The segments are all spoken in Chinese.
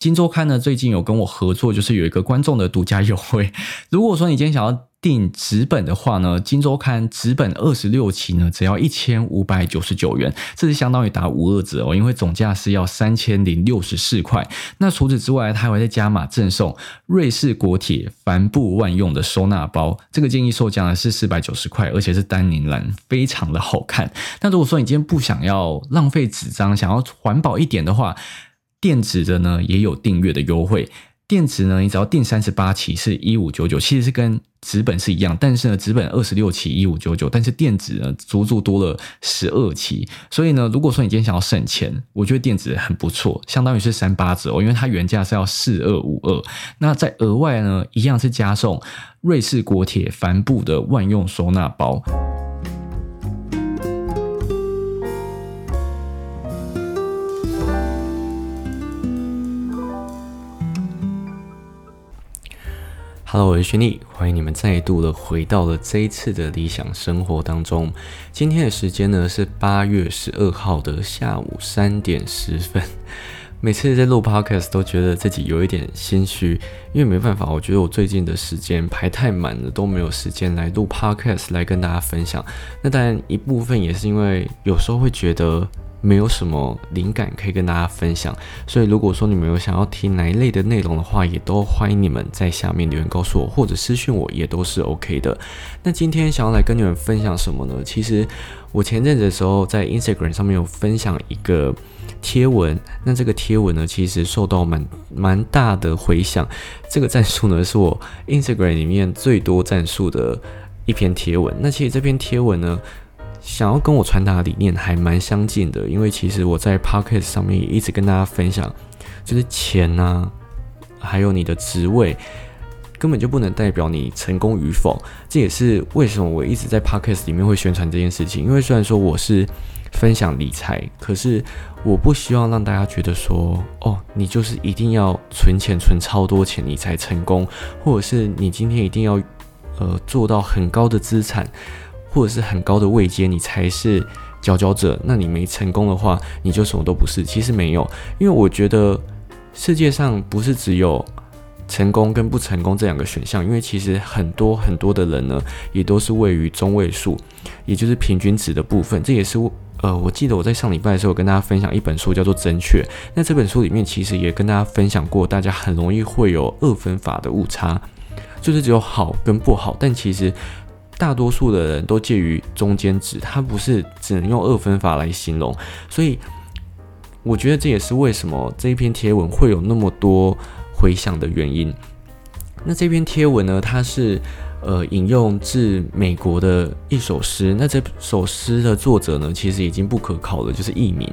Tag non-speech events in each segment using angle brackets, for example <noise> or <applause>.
金周刊呢最近有跟我合作，就是有一个观众的独家优惠。<laughs> 如果说你今天想要订纸本的话呢，金周刊纸本二十六期呢，只要一千五百九十九元，这是相当于打五二折哦，因为总价是要三千零六十四块。那除此之外，它还会再加码赠送瑞士国铁帆布万用的收纳包，这个建议售价呢是四百九十块，而且是丹宁蓝，非常的好看。那如果说你今天不想要浪费纸张，想要环保一点的话，电子的呢也有订阅的优惠。电子呢，你只要订三十八期是一五九九，其实是跟纸本是一样，但是呢，纸本二十六期一五九九，但是电子呢足足多了十二期，所以呢，如果说你今天想要省钱，我觉得电子很不错，相当于是三八折哦，因为它原价是要四二五二，那在额外呢，一样是加送瑞士国铁帆布的万用收纳包。Hello，我是轩尼，欢迎你们再度的回到了这一次的理想生活当中。今天的时间呢是八月十二号的下午三点十分。每次在录 Podcast 都觉得自己有一点心虚，因为没办法，我觉得我最近的时间排太满了，都没有时间来录 Podcast 来跟大家分享。那当然一部分也是因为有时候会觉得。没有什么灵感可以跟大家分享，所以如果说你们有想要听哪一类的内容的话，也都欢迎你们在下面留言告诉我，或者私信我也都是 OK 的。那今天想要来跟你们分享什么呢？其实我前阵子的时候在 Instagram 上面有分享一个贴文，那这个贴文呢，其实受到蛮蛮大的回响。这个战术呢，是我 Instagram 里面最多战术的一篇贴文。那其实这篇贴文呢。想要跟我传达的理念还蛮相近的，因为其实我在 podcast 上面也一直跟大家分享，就是钱呐，还有你的职位，根本就不能代表你成功与否。这也是为什么我一直在 podcast 里面会宣传这件事情。因为虽然说我是分享理财，可是我不希望让大家觉得说，哦，你就是一定要存钱存超多钱你才成功，或者是你今天一定要呃做到很高的资产。或者是很高的位阶，你才是佼佼者。那你没成功的话，你就什么都不是。其实没有，因为我觉得世界上不是只有成功跟不成功这两个选项。因为其实很多很多的人呢，也都是位于中位数，也就是平均值的部分。这也是呃，我记得我在上礼拜的时候跟大家分享一本书，叫做《正确》。那这本书里面其实也跟大家分享过，大家很容易会有二分法的误差，就是只有好跟不好，但其实。大多数的人都介于中间值，它不是只能用二分法来形容，所以我觉得这也是为什么这一篇贴文会有那么多回响的原因。那这篇贴文呢，它是呃引用自美国的一首诗，那这首诗的作者呢，其实已经不可考了，就是佚名。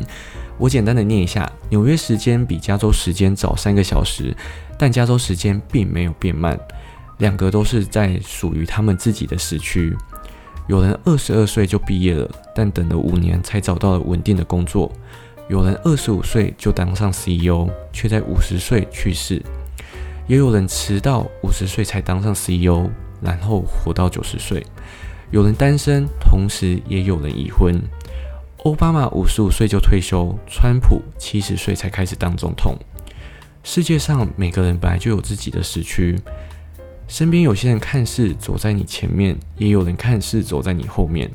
我简单的念一下：纽约时间比加州时间早三个小时，但加州时间并没有变慢。两个都是在属于他们自己的时区。有人二十二岁就毕业了，但等了五年才找到了稳定的工作；有人二十五岁就当上 CEO，却在五十岁去世；也有人迟到五十岁才当上 CEO，然后活到九十岁；有人单身，同时也有人已婚。奥巴马五十五岁就退休，川普七十岁才开始当总统。世界上每个人本来就有自己的时区。身边有些人看似走在你前面，也有人看似走在你后面，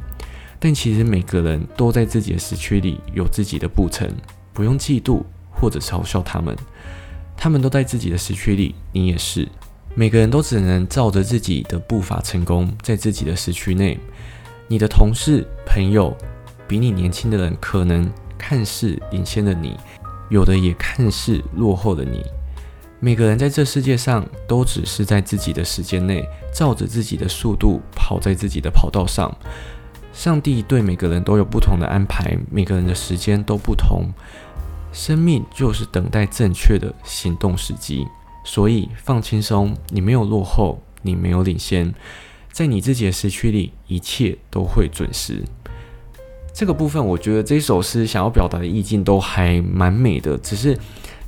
但其实每个人都在自己的时区里有自己的步程，不用嫉妒或者嘲笑他们。他们都在自己的时区里，你也是。每个人都只能照着自己的步伐成功，在自己的时区内。你的同事、朋友，比你年轻的人可能看似领先了你，有的也看似落后了你。每个人在这世界上都只是在自己的时间内，照着自己的速度跑在自己的跑道上。上帝对每个人都有不同的安排，每个人的时间都不同。生命就是等待正确的行动时机，所以放轻松，你没有落后，你没有领先，在你自己的时区里，一切都会准时。这个部分，我觉得这首诗想要表达的意境都还蛮美的，只是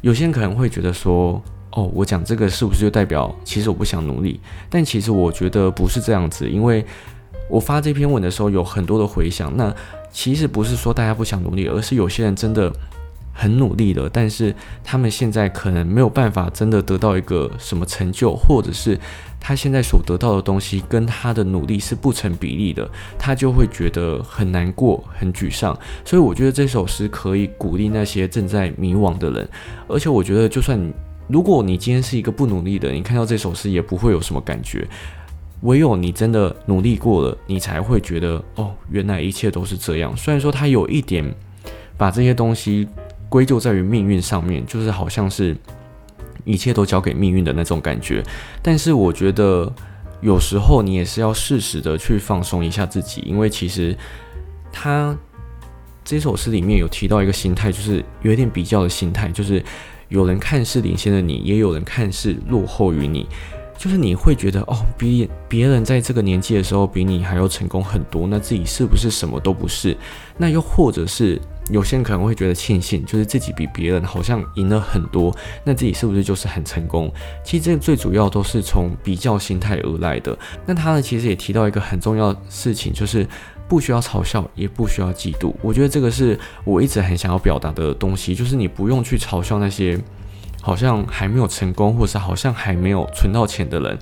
有些人可能会觉得说。哦，我讲这个是不是就代表其实我不想努力？但其实我觉得不是这样子，因为我发这篇文的时候有很多的回响。那其实不是说大家不想努力，而是有些人真的很努力的，但是他们现在可能没有办法真的得到一个什么成就，或者是他现在所得到的东西跟他的努力是不成比例的，他就会觉得很难过、很沮丧。所以我觉得这首诗可以鼓励那些正在迷惘的人，而且我觉得，就算如果你今天是一个不努力的，你看到这首诗也不会有什么感觉。唯有你真的努力过了，你才会觉得哦，原来一切都是这样。虽然说他有一点把这些东西。归咎在于命运上面，就是好像是一切都交给命运的那种感觉。但是我觉得有时候你也是要适时的去放松一下自己，因为其实他这首诗里面有提到一个心态，就是有一点比较的心态，就是有人看似领先的你，也有人看似落后于你。就是你会觉得哦，比别人在这个年纪的时候比你还要成功很多，那自己是不是什么都不是？那又或者是有些人可能会觉得庆幸，就是自己比别人好像赢了很多，那自己是不是就是很成功？其实这最主要都是从比较心态而来的。那他呢，其实也提到一个很重要的事情，就是不需要嘲笑，也不需要嫉妒。我觉得这个是我一直很想要表达的东西，就是你不用去嘲笑那些。好像还没有成功，或是好像还没有存到钱的人，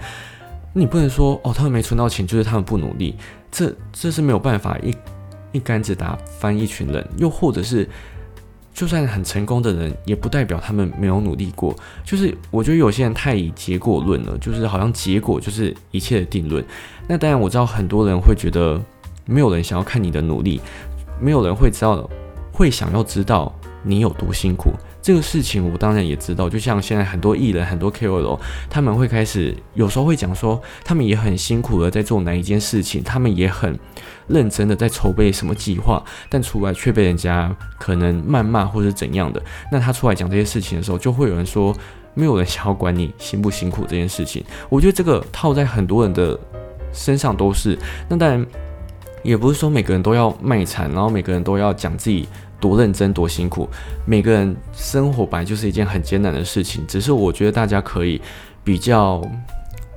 你不能说哦，他们没存到钱就是他们不努力，这这是没有办法一一竿子打翻一群人。又或者是，就算很成功的人，也不代表他们没有努力过。就是我觉得有些人太以结果论了，就是好像结果就是一切的定论。那当然我知道很多人会觉得，没有人想要看你的努力，没有人会知道，会想要知道你有多辛苦。这个事情我当然也知道，就像现在很多艺人、很多 KOL，他们会开始有时候会讲说，他们也很辛苦的在做哪一件事情，他们也很认真的在筹备什么计划，但出来却被人家可能谩骂或者怎样的。那他出来讲这些事情的时候，就会有人说，没有人想要管你辛不辛苦这件事情。我觉得这个套在很多人的身上都是。那当然也不是说每个人都要卖惨，然后每个人都要讲自己。多认真，多辛苦。每个人生活本来就是一件很艰难的事情，只是我觉得大家可以比较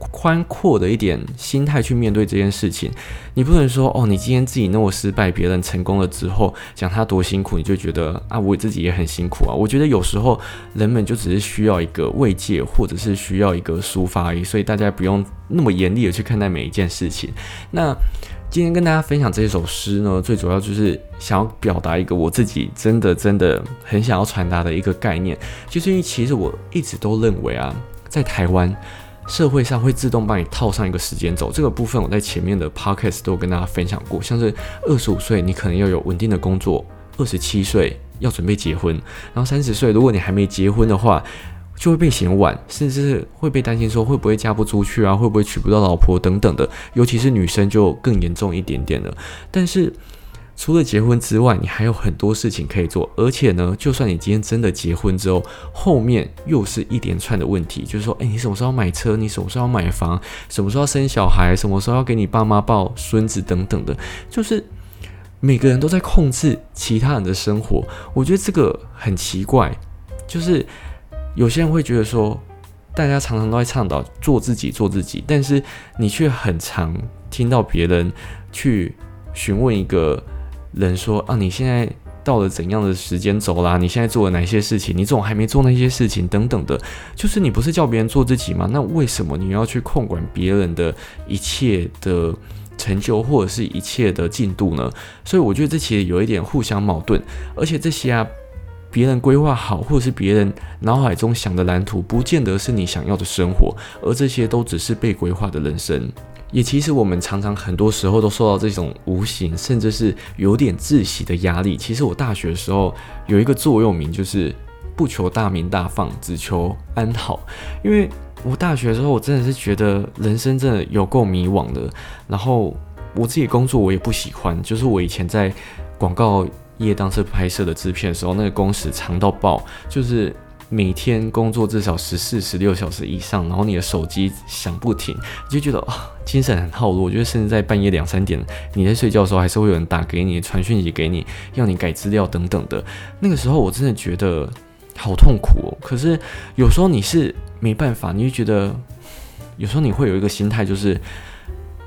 宽阔的一点心态去面对这件事情。你不能说哦，你今天自己那么失败，别人成功了之后讲他多辛苦，你就觉得啊，我自己也很辛苦啊。我觉得有时候人们就只是需要一个慰藉，或者是需要一个抒发而已，所以大家不用那么严厉的去看待每一件事情。那。今天跟大家分享这首诗呢，最主要就是想要表达一个我自己真的真的很想要传达的一个概念，就是因为其实我一直都认为啊，在台湾社会上会自动帮你套上一个时间轴，这个部分我在前面的 podcast 都跟大家分享过，像是二十五岁你可能要有稳定的工作，二十七岁要准备结婚，然后三十岁如果你还没结婚的话。就会被嫌晚，甚至会被担心说会不会嫁不出去啊，会不会娶不到老婆等等的。尤其是女生就更严重一点点了。但是除了结婚之外，你还有很多事情可以做。而且呢，就算你今天真的结婚之后，后面又是一连串的问题，就是说，哎，你什么时候买车？你什么时候买房？什么时候生小孩？什么时候要给你爸妈抱孙子等等的，就是每个人都在控制其他人的生活。我觉得这个很奇怪，就是。有些人会觉得说，大家常常都在倡导做自己，做自己，但是你却很常听到别人去询问一个人说：“啊，你现在到了怎样的时间轴啦？你现在做了哪些事情？你怎么还没做那些事情？等等的，就是你不是叫别人做自己吗？那为什么你要去控管别人的一切的成就或者是一切的进度呢？所以我觉得这其实有一点互相矛盾，而且这些啊。别人规划好，或者是别人脑海中想的蓝图，不见得是你想要的生活，而这些都只是被规划的人生。也其实我们常常很多时候都受到这种无形，甚至是有点窒息的压力。其实我大学的时候有一个座右铭，就是不求大名大放，只求安好。因为我大学的时候，我真的是觉得人生真的有够迷惘的。然后我自己工作我也不喜欢，就是我以前在广告。夜当时拍摄的制片的时候，那个工时长到爆，就是每天工作至少十四、十六小时以上，然后你的手机响不停，你就觉得啊，精神很耗弱。我觉得甚至在半夜两三点，你在睡觉的时候，还是会有人打给你、传讯息给你，要你改资料等等的。那个时候我真的觉得好痛苦哦。可是有时候你是没办法，你就觉得有时候你会有一个心态，就是，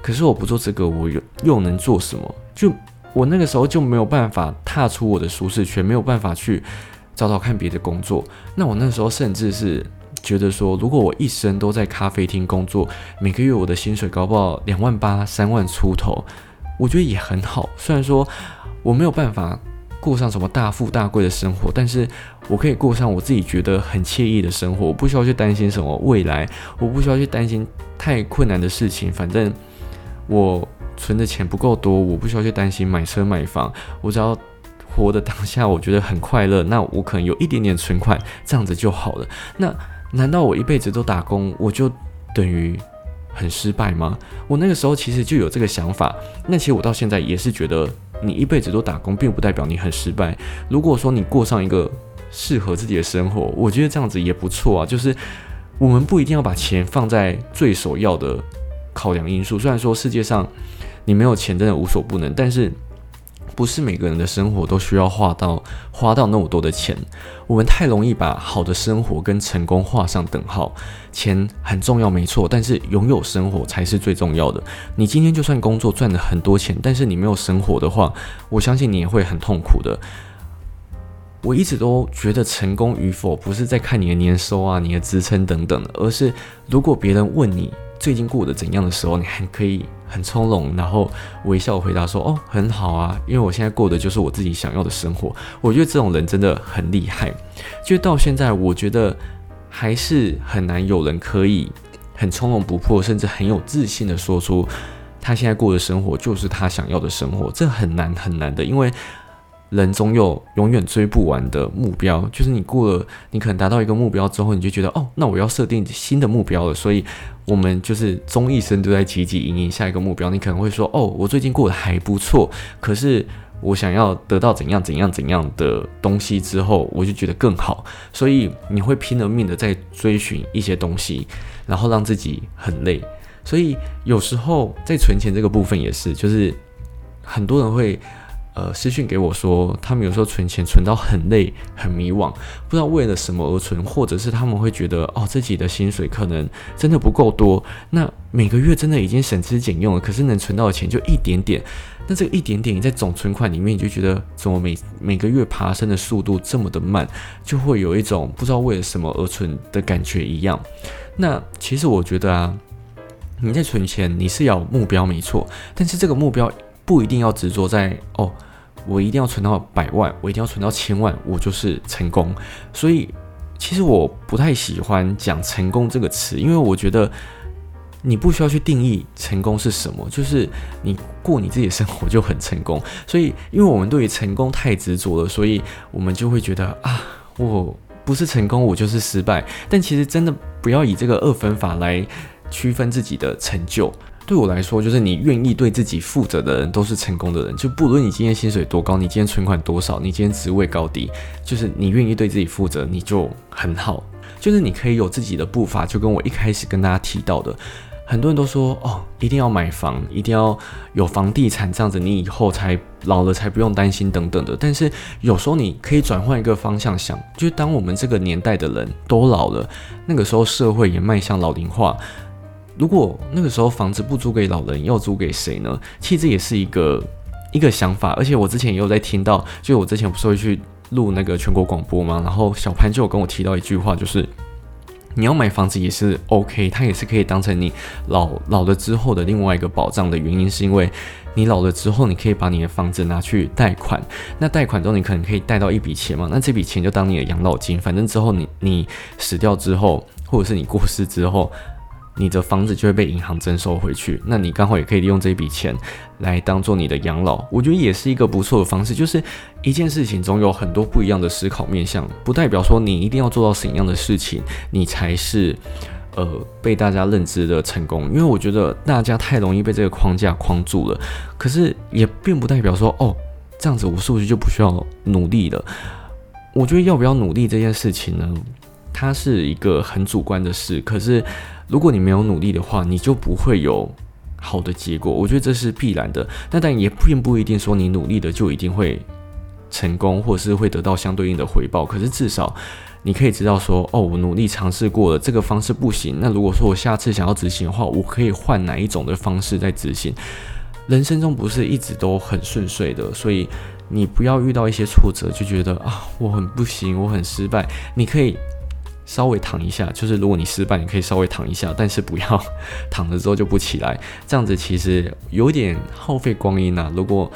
可是我不做这个，我又又能做什么？就。我那个时候就没有办法踏出我的舒适圈，没有办法去找找看别的工作。那我那时候甚至是觉得说，如果我一生都在咖啡厅工作，每个月我的薪水高不好两万八、三万出头，我觉得也很好。虽然说我没有办法过上什么大富大贵的生活，但是我可以过上我自己觉得很惬意的生活。我不需要去担心什么未来，我不需要去担心太困难的事情。反正我。存的钱不够多，我不需要去担心买车买房，我只要活的当下，我觉得很快乐。那我可能有一点点存款，这样子就好了。那难道我一辈子都打工，我就等于很失败吗？我那个时候其实就有这个想法。那其实我到现在也是觉得，你一辈子都打工，并不代表你很失败。如果说你过上一个适合自己的生活，我觉得这样子也不错啊。就是我们不一定要把钱放在最首要的考量因素。虽然说世界上。你没有钱真的无所不能，但是不是每个人的生活都需要花到花到那么多的钱。我们太容易把好的生活跟成功画上等号。钱很重要，没错，但是拥有生活才是最重要的。你今天就算工作赚了很多钱，但是你没有生活的话，我相信你也会很痛苦的。我一直都觉得成功与否不是在看你的年收啊、你的职称等等，而是如果别人问你最近过得怎样的时候，你还可以。很从容，然后微笑回答说：“哦，很好啊，因为我现在过的就是我自己想要的生活。”我觉得这种人真的很厉害。就到现在，我觉得还是很难有人可以很从容不迫，甚至很有自信的说出他现在过的生活就是他想要的生活。这很难很难的，因为。人总有永远追不完的目标，就是你过了，你可能达到一个目标之后，你就觉得哦，那我要设定新的目标了。所以，我们就是终一生都在汲汲营营下一个目标。你可能会说，哦，我最近过得还不错，可是我想要得到怎样怎样怎样的东西之后，我就觉得更好。所以，你会拼了命的在追寻一些东西，然后让自己很累。所以，有时候在存钱这个部分也是，就是很多人会。呃，私讯给我说，他们有时候存钱存到很累、很迷惘，不知道为了什么而存，或者是他们会觉得，哦，自己的薪水可能真的不够多，那每个月真的已经省吃俭用了，可是能存到的钱就一点点，那这个一点点你在总存款里面，你就觉得怎么每每个月爬升的速度这么的慢，就会有一种不知道为了什么而存的感觉一样。那其实我觉得啊，你在存钱，你是要目标没错，但是这个目标不一定要执着在哦。我一定要存到百万，我一定要存到千万，我就是成功。所以，其实我不太喜欢讲“成功”这个词，因为我觉得你不需要去定义成功是什么，就是你过你自己的生活就很成功。所以，因为我们对于成功太执着了，所以我们就会觉得啊，我不是成功，我就是失败。但其实真的不要以这个二分法来区分自己的成就。对我来说，就是你愿意对自己负责的人都是成功的人。就不论你今天薪水多高，你今天存款多少，你今天职位高低，就是你愿意对自己负责，你就很好。就是你可以有自己的步伐，就跟我一开始跟大家提到的，很多人都说哦，一定要买房，一定要有房地产，这样子你以后才老了才不用担心等等的。但是有时候你可以转换一个方向想，就是当我们这个年代的人都老了，那个时候社会也迈向老龄化。如果那个时候房子不租给老人，要租给谁呢？其实这也是一个一个想法。而且我之前也有在听到，就我之前不是会去录那个全国广播吗？然后小潘就有跟我提到一句话，就是你要买房子也是 OK，它也是可以当成你老老了之后的另外一个保障的原因，是因为你老了之后，你可以把你的房子拿去贷款，那贷款中你可能可以贷到一笔钱嘛，那这笔钱就当你的养老金，反正之后你你死掉之后，或者是你过世之后。你的房子就会被银行征收回去，那你刚好也可以利用这笔钱来当做你的养老，我觉得也是一个不错的方式。就是一件事情总有很多不一样的思考面向，不代表说你一定要做到怎样的事情，你才是呃被大家认知的成功。因为我觉得大家太容易被这个框架框住了，可是也并不代表说哦这样子我是不是就不需要努力了？我觉得要不要努力这件事情呢，它是一个很主观的事，可是。如果你没有努力的话，你就不会有好的结果。我觉得这是必然的。那但也并不一定说你努力的就一定会成功，或者是会得到相对应的回报。可是至少你可以知道说，哦，我努力尝试过了，这个方式不行。那如果说我下次想要执行的话，我可以换哪一种的方式在执行？人生中不是一直都很顺遂的，所以你不要遇到一些挫折就觉得啊我很不行，我很失败。你可以稍微躺一下，就是如果你失败，你可以稍微躺一下，但是不要 <laughs> 躺了之后就不起来，这样子其实有点耗费光阴呐。如果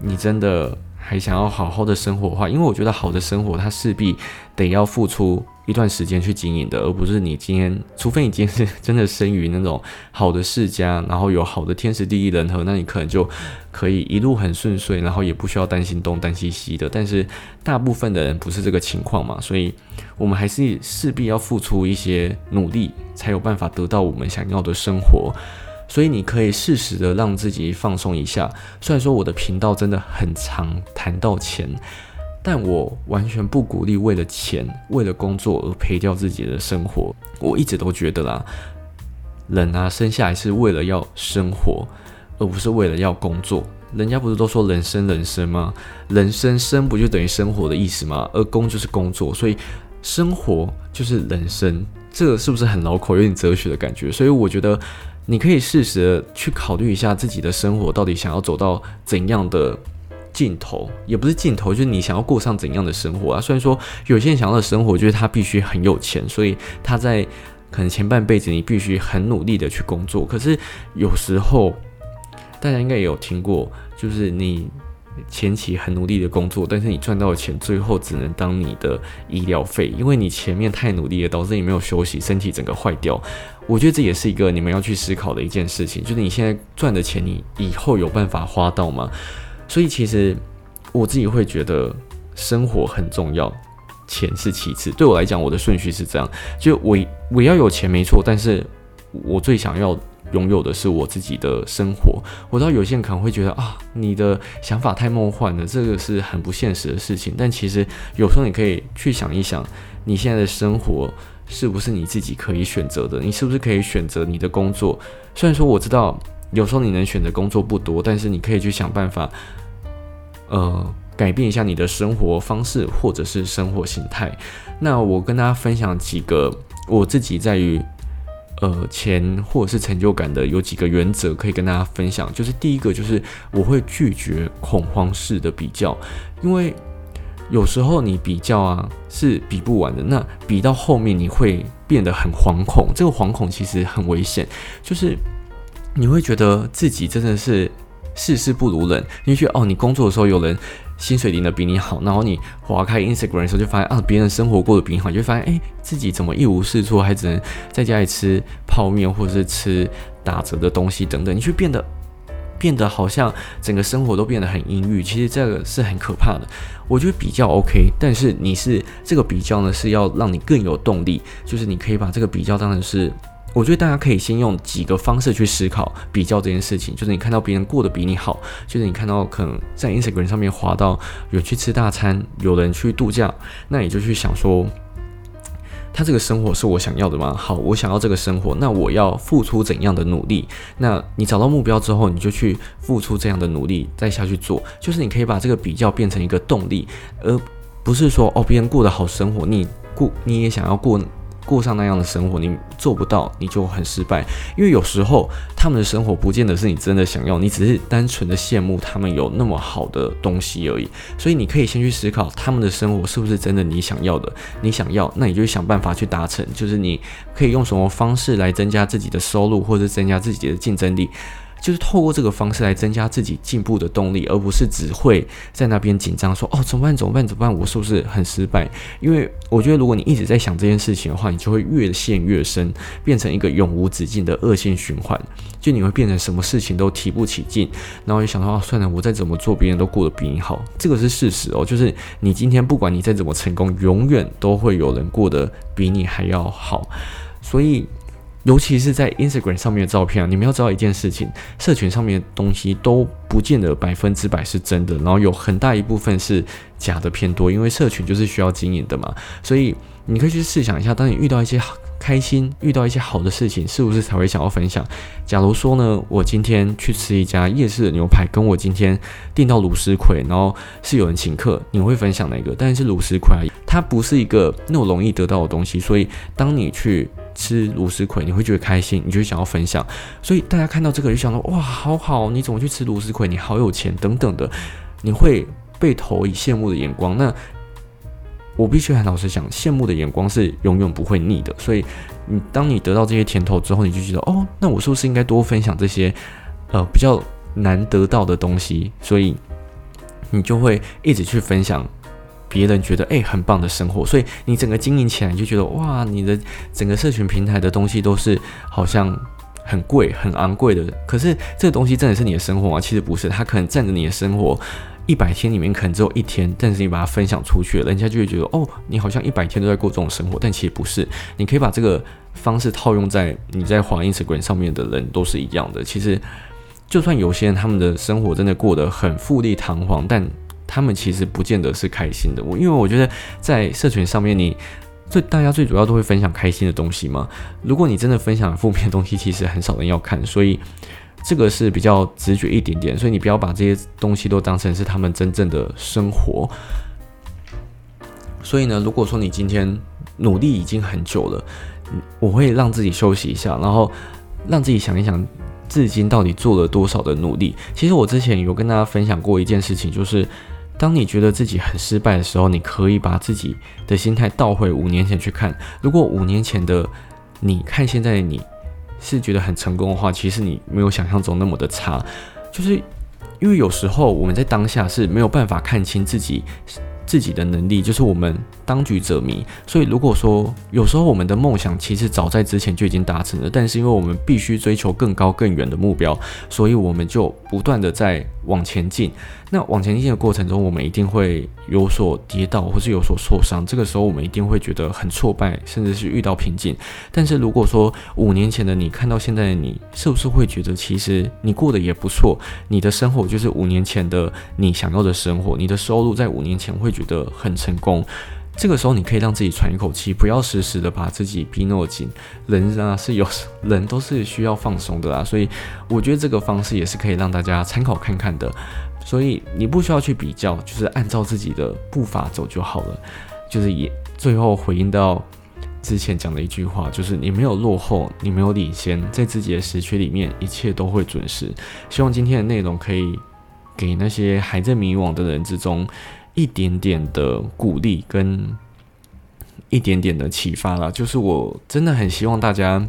你真的还想要好好的生活的话，因为我觉得好的生活它势必得要付出。一段时间去经营的，而不是你今天，除非你今天是真的生于那种好的世家，然后有好的天时地利人和，那你可能就可以一路很顺遂，然后也不需要担心东担心西的。但是大部分的人不是这个情况嘛，所以我们还是势必要付出一些努力，才有办法得到我们想要的生活。所以你可以适时的让自己放松一下。虽然说我的频道真的很常谈到钱。但我完全不鼓励为了钱、为了工作而赔掉自己的生活。我一直都觉得啦，人啊，生下来是为了要生活，而不是为了要工作。人家不是都说人生人生吗？人生生不就等于生活的意思吗？而工就是工作，所以生活就是人生。这个是不是很老口，有点哲学的感觉？所以我觉得你可以适时的去考虑一下自己的生活到底想要走到怎样的。尽头也不是尽头，就是你想要过上怎样的生活啊？虽然说有些人想要的生活就是他必须很有钱，所以他在可能前半辈子你必须很努力的去工作。可是有时候大家应该也有听过，就是你前期很努力的工作，但是你赚到的钱最后只能当你的医疗费，因为你前面太努力了，导致你没有休息，身体整个坏掉。我觉得这也是一个你们要去思考的一件事情，就是你现在赚的钱，你以后有办法花到吗？所以其实我自己会觉得生活很重要，钱是其次。对我来讲，我的顺序是这样：就我我要有钱没错，但是我最想要拥有的是我自己的生活。我知道有些人可能会觉得啊，你的想法太梦幻了，这个是很不现实的事情。但其实有时候你可以去想一想，你现在的生活是不是你自己可以选择的？你是不是可以选择你的工作？虽然说我知道。有时候你能选择工作不多，但是你可以去想办法，呃，改变一下你的生活方式或者是生活形态。那我跟大家分享几个我自己在于呃钱或者是成就感的有几个原则可以跟大家分享。就是第一个就是我会拒绝恐慌式的比较，因为有时候你比较啊是比不完的，那比到后面你会变得很惶恐，这个惶恐其实很危险，就是。你会觉得自己真的是事事不如人，你会觉得哦，你工作的时候有人薪水领的比你好，然后你划开 Instagram 的时候就发现啊，别人生活过得比你好，就会发现哎，自己怎么一无是处，还只能在家里吃泡面或者是吃打折的东西等等，你就变得变得好像整个生活都变得很阴郁。其实这个是很可怕的。我觉得比较 OK，但是你是这个比较呢，是要让你更有动力，就是你可以把这个比较当成是。我觉得大家可以先用几个方式去思考比较这件事情，就是你看到别人过得比你好，就是你看到可能在 Instagram 上面滑到有去吃大餐，有人去度假，那你就去想说，他这个生活是我想要的吗？好，我想要这个生活，那我要付出怎样的努力？那你找到目标之后，你就去付出这样的努力，再下去做，就是你可以把这个比较变成一个动力，而不是说哦，别人过得好生活，你过你也想要过。过上那样的生活，你做不到，你就很失败。因为有时候他们的生活不见得是你真的想要，你只是单纯的羡慕他们有那么好的东西而已。所以你可以先去思考他们的生活是不是真的你想要的。你想要，那你就想办法去达成。就是你可以用什么方式来增加自己的收入，或者增加自己的竞争力。就是透过这个方式来增加自己进步的动力，而不是只会在那边紧张说哦怎么办怎么办怎么办我是不是很失败？因为我觉得如果你一直在想这件事情的话，你就会越陷越深，变成一个永无止境的恶性循环。就你会变成什么事情都提不起劲，然后就想到啊算了，我再怎么做别人都过得比你好，这个是事实哦。就是你今天不管你再怎么成功，永远都会有人过得比你还要好，所以。尤其是在 Instagram 上面的照片啊，你们要知道一件事情，社群上面的东西都不见得百分之百是真的，然后有很大一部分是假的偏多，因为社群就是需要经营的嘛。所以你可以去试想一下，当你遇到一些开心、遇到一些好的事情，是不是才会想要分享？假如说呢，我今天去吃一家夜市的牛排，跟我今天订到卤丝葵，然后是有人请客，你会分享哪个？但是卤丝葵它不是一个那么容易得到的东西，所以当你去。吃芦丝葵，你会觉得开心，你就想要分享，所以大家看到这个就想到哇，好好，你怎么去吃芦丝葵？你好有钱等等的，你会被投以羡慕的眼光，那我必须很老实讲，羡慕的眼光是永远不会腻的。所以，你当你得到这些甜头之后，你就觉得哦，那我是不是应该多分享这些呃比较难得到的东西？所以，你就会一直去分享别人觉得诶很棒的生活。所以，你整个经营起来，你就觉得哇，你的整个社群平台的东西都是好像很贵、很昂贵的。可是，这个东西真的是你的生活吗？其实不是，它可能占着你的生活。一百天里面可能只有一天，但是你把它分享出去，人家就会觉得哦，你好像一百天都在过这种生活，但其实不是。你可以把这个方式套用在你在华音社群上面的人都是一样的。其实，就算有些人他们的生活真的过得很富丽堂皇，但他们其实不见得是开心的。我因为我觉得在社群上面，你最大家最主要都会分享开心的东西嘛。如果你真的分享负面的东西，其实很少人要看，所以。这个是比较直觉一点点，所以你不要把这些东西都当成是他们真正的生活。所以呢，如果说你今天努力已经很久了，我会让自己休息一下，然后让自己想一想，至今到底做了多少的努力。其实我之前有跟大家分享过一件事情，就是当你觉得自己很失败的时候，你可以把自己的心态倒回五年前去看，如果五年前的你看现在的你。是觉得很成功的话，其实你没有想象中那么的差，就是因为有时候我们在当下是没有办法看清自己。自己的能力就是我们当局者迷，所以如果说有时候我们的梦想其实早在之前就已经达成了，但是因为我们必须追求更高更远的目标，所以我们就不断的在往前进。那往前进的过程中，我们一定会有所跌倒或是有所受伤，这个时候我们一定会觉得很挫败，甚至是遇到瓶颈。但是如果说五年前的你看到现在的你，是不是会觉得其实你过得也不错？你的生活就是五年前的你想要的生活，你的收入在五年前会。觉得很成功，这个时候你可以让自己喘一口气，不要时时的把自己逼那么紧。人啊是有人都是需要放松的啦，所以我觉得这个方式也是可以让大家参考看看的。所以你不需要去比较，就是按照自己的步伐走就好了。就是也最后回应到之前讲的一句话，就是你没有落后，你没有领先，在自己的时区里面，一切都会准时。希望今天的内容可以给那些还在迷惘的人之中。一点点的鼓励跟一点点的启发啦，就是我真的很希望大家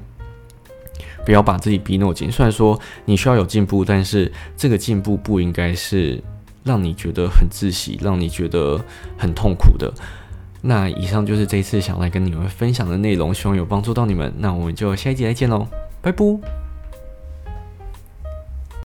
不要把自己逼那么紧。虽然说你需要有进步，但是这个进步不应该是让你觉得很窒息，让你觉得很痛苦的。那以上就是这一次想来跟你们分享的内容，希望有帮助到你们。那我们就下一集再见喽，拜拜。